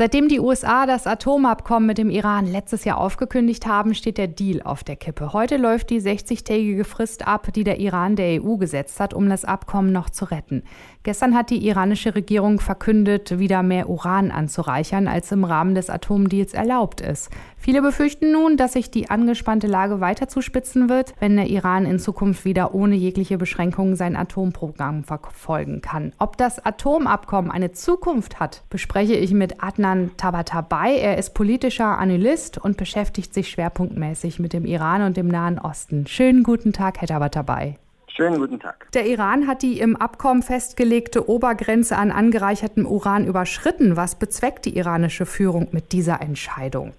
Seitdem die USA das Atomabkommen mit dem Iran letztes Jahr aufgekündigt haben, steht der Deal auf der Kippe. Heute läuft die 60-tägige Frist ab, die der Iran der EU gesetzt hat, um das Abkommen noch zu retten. Gestern hat die iranische Regierung verkündet, wieder mehr Uran anzureichern, als im Rahmen des Atomdeals erlaubt ist. Viele befürchten nun, dass sich die angespannte Lage weiter zuspitzen wird, wenn der Iran in Zukunft wieder ohne jegliche Beschränkungen sein Atomprogramm verfolgen kann. Ob das Atomabkommen eine Zukunft hat, bespreche ich mit Adnan Tabatabai. Er ist politischer Analyst und beschäftigt sich schwerpunktmäßig mit dem Iran und dem Nahen Osten. Schönen guten Tag, Herr Tabatabai. Schönen guten Tag. Der Iran hat die im Abkommen festgelegte Obergrenze an angereichertem Uran überschritten. Was bezweckt die iranische Führung mit dieser Entscheidung?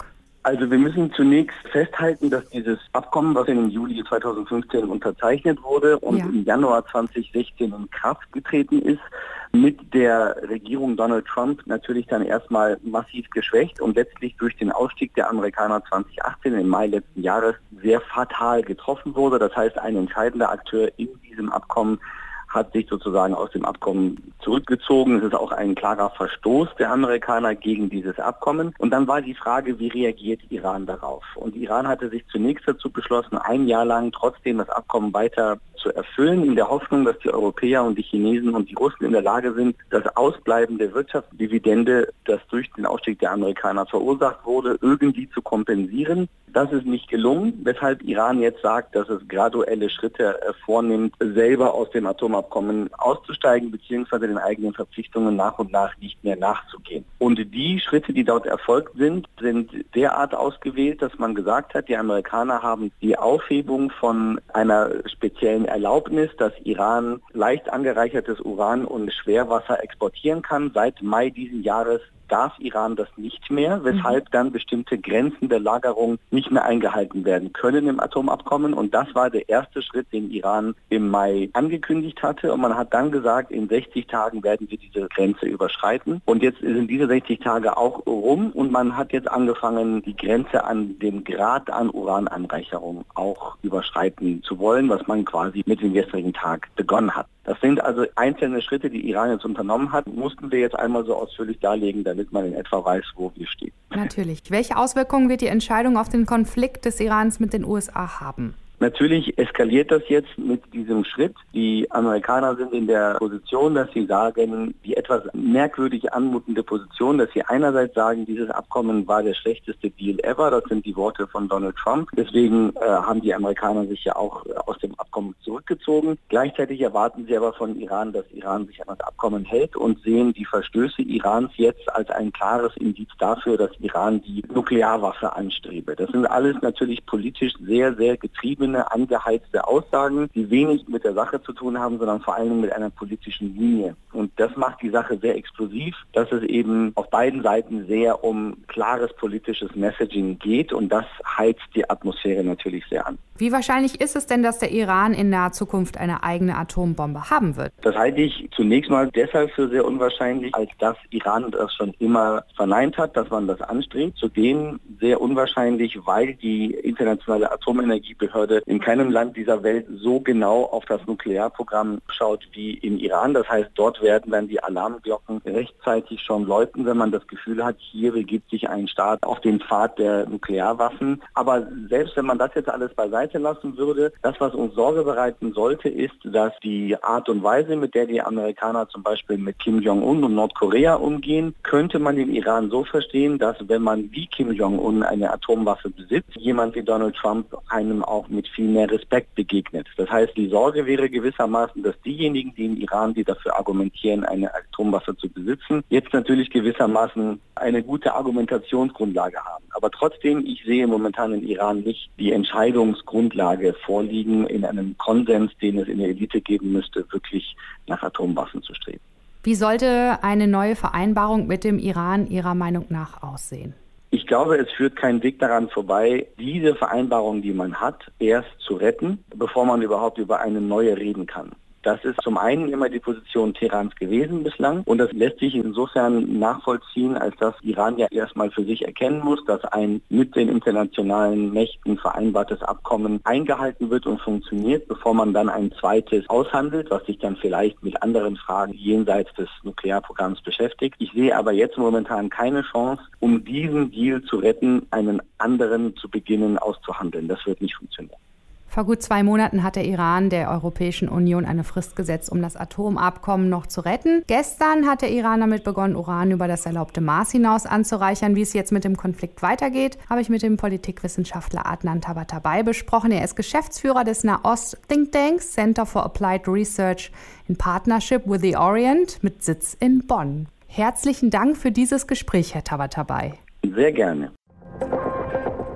Also wir müssen zunächst festhalten, dass dieses Abkommen, was im Juli 2015 unterzeichnet wurde und ja. im Januar 2016 in Kraft getreten ist, mit der Regierung Donald Trump natürlich dann erstmal massiv geschwächt und letztlich durch den Ausstieg der Amerikaner 2018 im Mai letzten Jahres sehr fatal getroffen wurde. Das heißt, ein entscheidender Akteur in diesem Abkommen hat sich sozusagen aus dem Abkommen zurückgezogen. Es ist auch ein klarer Verstoß der Amerikaner gegen dieses Abkommen. Und dann war die Frage, wie reagiert Iran darauf? Und Iran hatte sich zunächst dazu beschlossen, ein Jahr lang trotzdem das Abkommen weiter zu erfüllen, in der Hoffnung, dass die Europäer und die Chinesen und die Russen in der Lage sind, das Ausbleiben der Wirtschaftsdividende, das durch den Ausstieg der Amerikaner verursacht wurde, irgendwie zu kompensieren. Das ist nicht gelungen, weshalb Iran jetzt sagt, dass es graduelle Schritte vornimmt, selber aus dem Atomabkommen auszusteigen bzw. den eigenen Verpflichtungen nach und nach nicht mehr nachzugehen. Und die Schritte, die dort erfolgt sind, sind derart ausgewählt, dass man gesagt hat, die Amerikaner haben die Aufhebung von einer speziellen Erlaubnis, dass Iran leicht angereichertes Uran und Schwerwasser exportieren kann, seit Mai diesen Jahres darf Iran das nicht mehr, weshalb mhm. dann bestimmte Grenzen der Lagerung nicht mehr eingehalten werden können im Atomabkommen. Und das war der erste Schritt, den Iran im Mai angekündigt hatte. Und man hat dann gesagt, in 60 Tagen werden wir diese Grenze überschreiten. Und jetzt sind diese 60 Tage auch rum und man hat jetzt angefangen, die Grenze an dem Grad an Urananreicherung auch überschreiten zu wollen, was man quasi mit dem gestrigen Tag begonnen hat. Das sind also einzelne Schritte, die Iran jetzt unternommen hat, mussten wir jetzt einmal so ausführlich darlegen, damit man in etwa weiß, wo wir stehen. Natürlich. Welche Auswirkungen wird die Entscheidung auf den Konflikt des Irans mit den USA haben? Natürlich eskaliert das jetzt mit diesem Schritt. Die Amerikaner sind in der Position, dass sie sagen, die etwas merkwürdig anmutende Position, dass sie einerseits sagen, dieses Abkommen war der schlechteste Deal ever. Das sind die Worte von Donald Trump. Deswegen äh, haben die Amerikaner sich ja auch äh, aus dem Abkommen zurückgezogen. Gleichzeitig erwarten sie aber von Iran, dass Iran sich an das Abkommen hält und sehen die Verstöße Irans jetzt als ein klares Indiz dafür, dass Iran die Nuklearwaffe anstrebe. Das sind alles natürlich politisch sehr, sehr getriebene schöne, angeheizte Aussagen, die wenig mit der Sache zu tun haben, sondern vor allem mit einer politischen Linie. Und das macht die Sache sehr explosiv, dass es eben auf beiden Seiten sehr um klares politisches Messaging geht und das heizt die Atmosphäre natürlich sehr an. Wie wahrscheinlich ist es denn, dass der Iran in naher Zukunft eine eigene Atombombe haben wird? Das halte ich zunächst mal deshalb für sehr unwahrscheinlich, als dass Iran das schon immer verneint hat, dass man das anstrebt. Zudem sehr unwahrscheinlich, weil die internationale Atomenergiebehörde in keinem Land dieser Welt so genau auf das Nuklearprogramm schaut wie in Iran. Das heißt, dort werden dann die Alarmglocken rechtzeitig schon läuten, wenn man das Gefühl hat, hier begibt sich ein Staat auf den Pfad der Nuklearwaffen. Aber selbst wenn man das jetzt alles beiseite lassen würde, das, was uns Sorge bereiten sollte, ist, dass die Art und Weise, mit der die Amerikaner zum Beispiel mit Kim Jong-un und Nordkorea umgehen, könnte man den Iran so verstehen, dass wenn man wie Kim Jong-un eine Atomwaffe besitzt, jemand wie Donald Trump einem auch mit viel mehr Respekt begegnet. Das heißt, die Sorge wäre gewissermaßen, dass diejenigen, die im Iran, die dafür argumentieren, eine Atomwaffe zu besitzen, jetzt natürlich gewissermaßen eine gute Argumentationsgrundlage haben. Aber trotzdem, ich sehe momentan in Iran nicht die Entscheidungsgrundlage vorliegen, in einem Konsens, den es in der Elite geben müsste, wirklich nach Atomwaffen zu streben. Wie sollte eine neue Vereinbarung mit dem Iran Ihrer Meinung nach aussehen? Ich glaube, es führt kein Weg daran vorbei, diese Vereinbarung, die man hat, erst zu retten, bevor man überhaupt über eine neue reden kann. Das ist zum einen immer die Position Teherans gewesen bislang und das lässt sich insofern nachvollziehen, als dass Iran ja erstmal für sich erkennen muss, dass ein mit den internationalen Mächten vereinbartes Abkommen eingehalten wird und funktioniert, bevor man dann ein zweites aushandelt, was sich dann vielleicht mit anderen Fragen jenseits des Nuklearprogramms beschäftigt. Ich sehe aber jetzt momentan keine Chance, um diesen Deal zu retten, einen anderen zu beginnen auszuhandeln. Das wird nicht funktionieren. Vor gut zwei Monaten hat der Iran der Europäischen Union eine Frist gesetzt, um das Atomabkommen noch zu retten. Gestern hat der Iran damit begonnen, Uran über das erlaubte Maß hinaus anzureichern. Wie es jetzt mit dem Konflikt weitergeht, habe ich mit dem Politikwissenschaftler Adnan Tabatabai besprochen. Er ist Geschäftsführer des Nahost Think Tanks Center for Applied Research in Partnership with the Orient mit Sitz in Bonn. Herzlichen Dank für dieses Gespräch, Herr Tabatabai. Sehr gerne.